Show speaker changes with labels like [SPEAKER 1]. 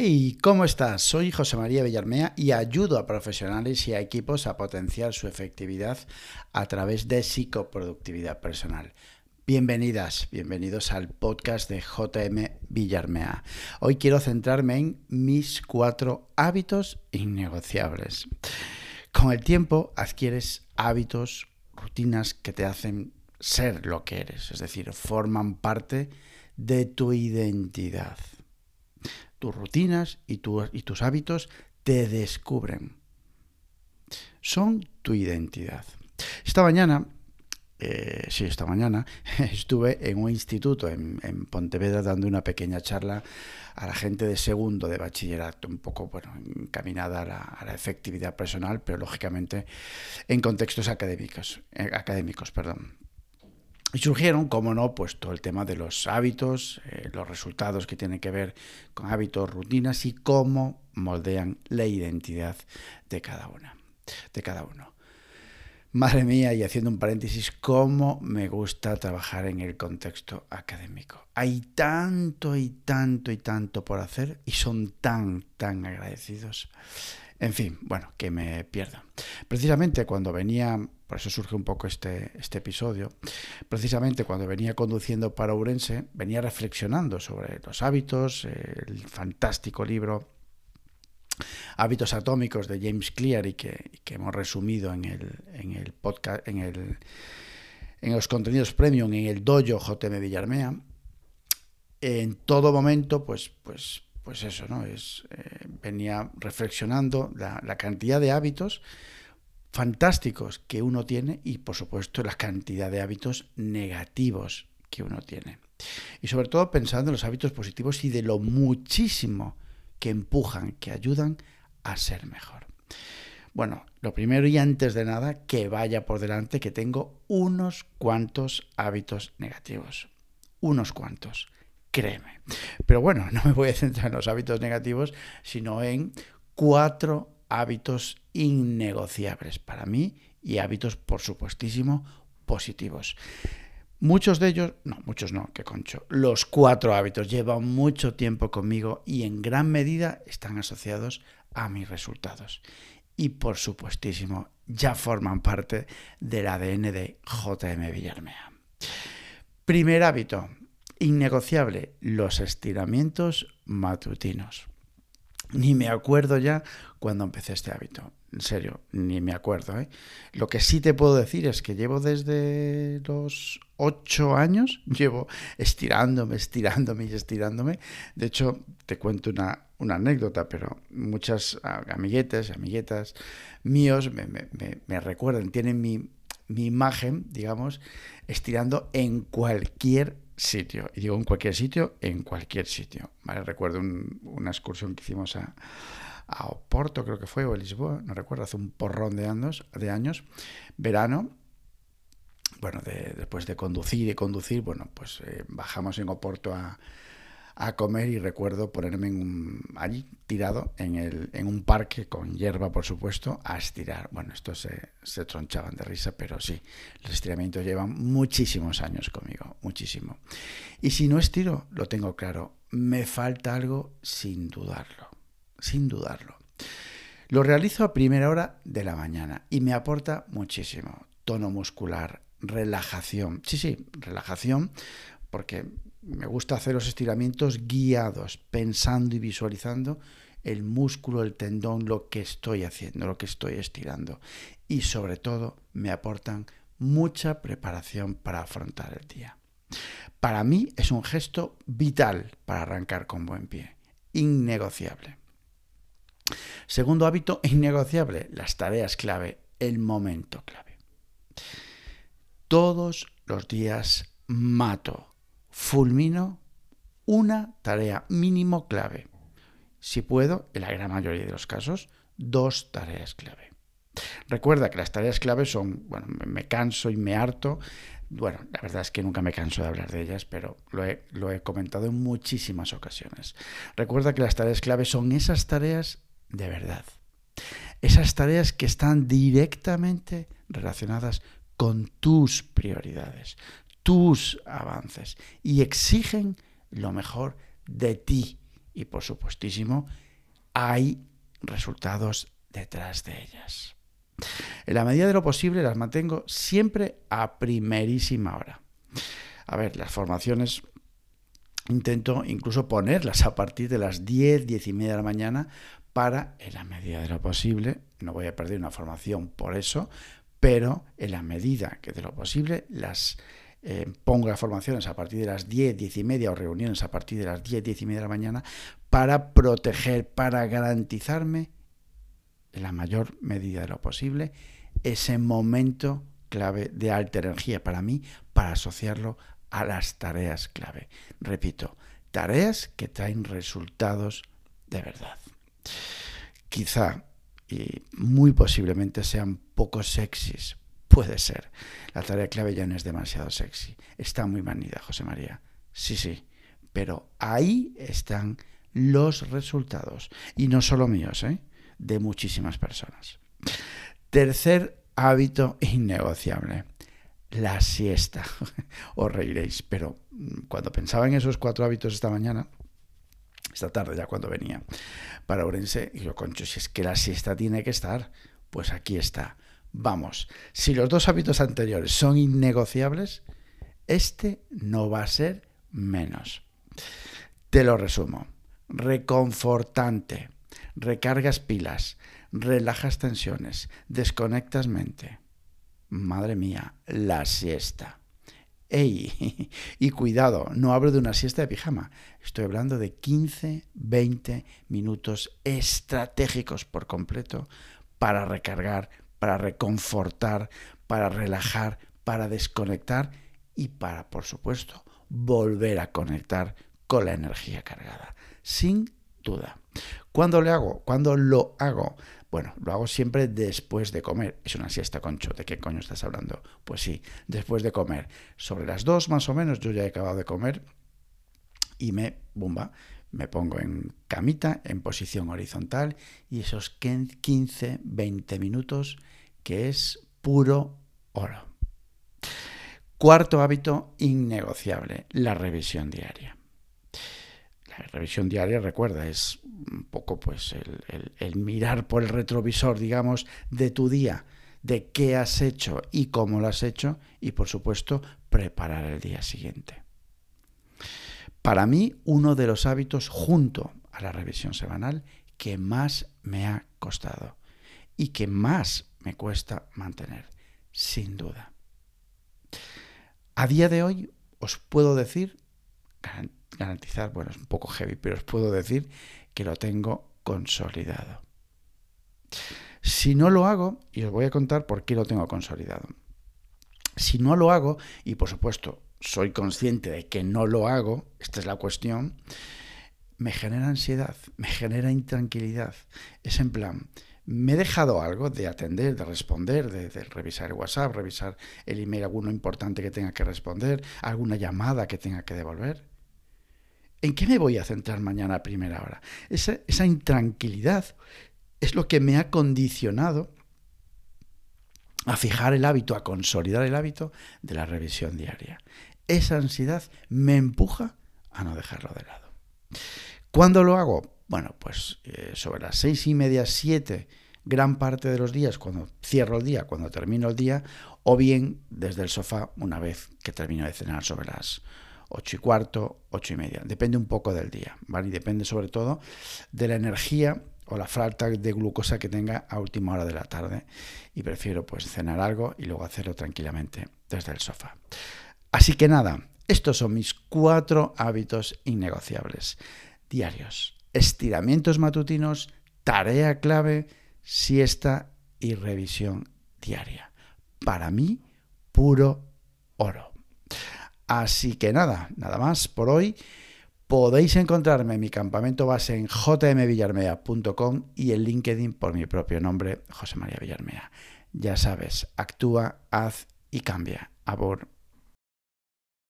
[SPEAKER 1] Hey, ¿cómo estás? Soy José María Villarmea y ayudo a profesionales y a equipos a potenciar su efectividad a través de psicoproductividad personal. Bienvenidas, bienvenidos al podcast de JM Villarmea. Hoy quiero centrarme en mis cuatro hábitos innegociables. Con el tiempo adquieres hábitos, rutinas que te hacen ser lo que eres, es decir, forman parte de tu identidad tus rutinas y, tus hábitos te descubren. Son tu identidad. Esta mañana, eh, sí, esta mañana estuve en un instituto en, Pontevedra dando una pequeña charla a la gente de segundo de bachillerato, un poco bueno, encaminada a la, a la efectividad personal, pero lógicamente en contextos académicos, eh, académicos perdón. Y surgieron, como no, pues todo el tema de los hábitos, eh, los resultados que tienen que ver con hábitos, rutinas y cómo moldean la identidad de cada una, de cada uno. Madre mía, y haciendo un paréntesis, cómo me gusta trabajar en el contexto académico. Hay tanto y tanto y tanto por hacer y son tan, tan agradecidos. En fin, bueno, que me pierda. Precisamente cuando venía, por eso surge un poco este, este episodio, precisamente cuando venía conduciendo para Urense, venía reflexionando sobre los hábitos, el fantástico libro Hábitos Atómicos de James Clear y que, hemos resumido en el, en el podcast, en, el, en los contenidos premium, en el dojo JM Villarmea. En todo momento, pues, pues pues eso, ¿no? Es, eh, venía reflexionando la, la, cantidad de hábitos fantásticos que uno tiene y, por supuesto, la cantidad de hábitos negativos que uno tiene. Y sobre todo pensando en los hábitos positivos y de lo muchísimo que empujan, que ayudan a ser mejor. Bueno, lo primero y antes de nada, que vaya por delante que tengo unos cuantos hábitos negativos. Unos cuantos créeme. Pero bueno, no me voy a centrar en los hábitos negativos, sino en cuatro hábitos innegociables para mí y hábitos, por supuestísimo, positivos. Muchos de ellos, no, muchos no, que concho, los cuatro hábitos llevan mucho tiempo conmigo y en gran medida están asociados a mis resultados. Y por supuestísimo, ya forman parte del ADN de JM Villarmea. Primer hábito, Innegociable, los estiramientos matutinos. Ni me acuerdo ya cuando empecé este hábito. En serio, ni me acuerdo. ¿eh? Lo que sí te puedo decir es que llevo desde los ocho años, llevo estirándome, estirándome y estirándome. De hecho, te cuento una, una anécdota, pero muchas amiguetes, amiguetas míos me, me, me recuerdan, tienen mi, mi imagen, digamos, estirando en cualquier sitio. Y digo en cualquier sitio, en cualquier sitio. ¿vale? Recuerdo una excursión que hicimos a, a, Oporto, creo que fue, o a Lisboa, no recuerdo, hace un porrón de años, de años verano. Bueno, después de conducir y conducir, bueno, pues eh, bajamos en Oporto a, a comer y recuerdo ponerme allí tirado en, el, en un parque con hierba, por supuesto, a estirar. Bueno, estos se, se tronchaban de risa, pero sí, los estiramientos llevan muchísimos años conmigo, muchísimo. Y si no estiro, lo tengo claro, me falta algo sin dudarlo, sin dudarlo. Lo realizo a primera hora de la mañana y me aporta muchísimo. Tono muscular, relajación. Sí, sí, relajación, porque me gusta hacer los estiramientos guiados, pensando y visualizando el músculo, el tendón, lo que estoy haciendo, lo que estoy estirando. Y sobre todo me aportan mucha preparación para afrontar el día. Para mí es un gesto vital para arrancar con buen pie, innegociable. Segundo hábito innegociable, las tareas clave, el momento clave. Todos los días mato fulmino una tarea mínimo clave. Si puedo, en la gran mayoría de los casos, dos tareas clave. Recuerda que las tareas clave son, bueno, me canso y me harto. Bueno, la verdad es que nunca me canso de hablar de ellas, pero lo he, lo he comentado en muchísimas ocasiones. Recuerda que las tareas clave son esas tareas de verdad. Esas tareas que están directamente relacionadas con tus prioridades, tus avances y exigen lo mejor de ti y por supuestísimo hay resultados detrás de ellas. En la medida de lo posible las mantengo siempre a primerísima hora. A ver, las formaciones intento incluso ponerlas a partir de las 10, 10 y media de la mañana para, en la medida de lo posible, no voy a perder una formación por eso, pero en la medida que de lo posible las eh, pongo las formaciones a partir de las 10, 10 y media o reuniones a partir de las 10, 10 y media de la mañana para proteger, para garantizarme en la mayor medida de lo posible ese momento clave de alta energía para mí, para asociarlo a las tareas clave. Repito, tareas que traen resultados de verdad. Quizá y muy posiblemente sean poco sexys. Puede ser. La tarea clave ya no es demasiado sexy. Está muy manida, José María. Sí, sí. Pero ahí están los resultados. Y no solo míos, ¿eh? de muchísimas personas. Tercer hábito innegociable la siesta. Os reiréis, pero mm, cuando pensaba en esos cuatro hábitos esta mañana, esta tarde ya cuando venía para Orense, yo, concho, si es que la siesta tiene que estar, pues aquí está. Vamos, si los dos hábitos anteriores son innegociables, este no va a ser menos. Te lo resumo. Reconfortante, recargas pilas, relajas tensiones, desconectas mente madre mía, la siesta. ¡Ey! Y cuidado, no hablo de una siesta de pijama, estoy hablando de 15, 20 minutos estratégicos por completo para recargar, para reconfortar, para relajar, para desconectar y para, por supuesto, volver a conectar con la energía cargada. Sin duda. ¿Cuándo lo hago? ¿Cuándo lo hago? Bueno, lo hago siempre después de comer. Es una siesta, concho. ¿De qué coño estás hablando? Pues sí, después de comer. Sobre las dos más o menos yo ya he acabado de comer y me, bumba, me pongo en camita, en posición horizontal y esos 15, 20 minutos que es puro oro. Cuarto hábito innegociable, la revisión diaria revisión diaria, recuerda, es un poco pues el, mirar por el retrovisor, digamos, de tu día, de qué has hecho y cómo lo has hecho y por supuesto preparar el día siguiente. Para mí, uno de los hábitos junto a la revisión semanal que más me ha costado y que más me cuesta mantener, sin duda. A día de hoy os puedo decir, garantizar, bueno, es un poco heavy, pero os puedo decir que lo tengo consolidado. Si no lo hago, y os voy a contar por qué lo tengo consolidado. Si no lo hago, y por supuesto soy consciente de que no lo hago, esta es la cuestión, me genera ansiedad, me genera intranquilidad. Es en plan, me he dejado algo de atender, de responder, de, revisar el WhatsApp, revisar el email, alguno importante que tenga que responder, alguna llamada que tenga que devolver. ¿En qué me voy a centrar mañana a primera hora? Esa, esa intranquilidad es lo que me ha condicionado a fijar el hábito, a consolidar el hábito de la revisión diaria. Esa ansiedad me empuja a no dejarlo de lado. ¿Cuándo lo hago? Bueno, pues eh, sobre las seis y media, siete, gran parte de los días, cuando cierro el día, cuando termino el día, o bien desde el sofá una vez que termino de cenar sobre las 8 y cuarto, 8 y media. Depende un poco del día, ¿vale? Y depende sobre todo de la energía o la falta de glucosa que tenga a última hora de la tarde. Y prefiero pues cenar algo y luego hacerlo tranquilamente desde el sofá. Así que nada, estos son mis cuatro hábitos innegociables diarios. Estiramientos matutinos, tarea clave, siesta y revisión diaria. Para mí, puro oro. Así que nada, nada más por hoy. Podéis encontrarme en mi campamento base en jmvillarmea.com y en LinkedIn por mi propio nombre, José María Villarmea. Ya sabes, actúa, haz y cambia. Abor